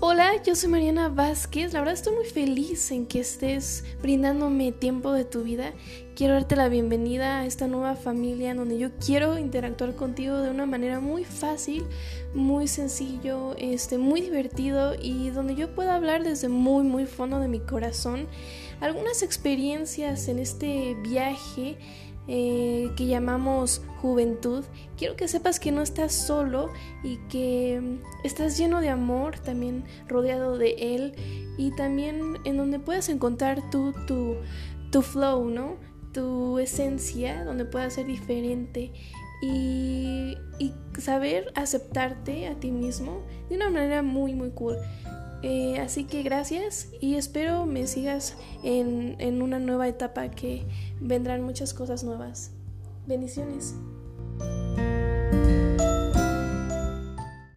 Hola, yo soy Mariana Vázquez. La verdad estoy muy feliz en que estés brindándome tiempo de tu vida. Quiero darte la bienvenida a esta nueva familia en donde yo quiero interactuar contigo de una manera muy fácil, muy sencillo, este, muy divertido y donde yo pueda hablar desde muy muy fondo de mi corazón algunas experiencias en este viaje eh, que llamamos juventud, quiero que sepas que no estás solo y que mm, estás lleno de amor, también rodeado de él y también en donde puedas encontrar tú tu, tu flow, ¿no? Tu esencia, donde puedas ser diferente y, y saber aceptarte a ti mismo de una manera muy, muy cool. Eh, así que gracias y espero me sigas en, en una nueva etapa que vendrán muchas cosas nuevas. Bendiciones.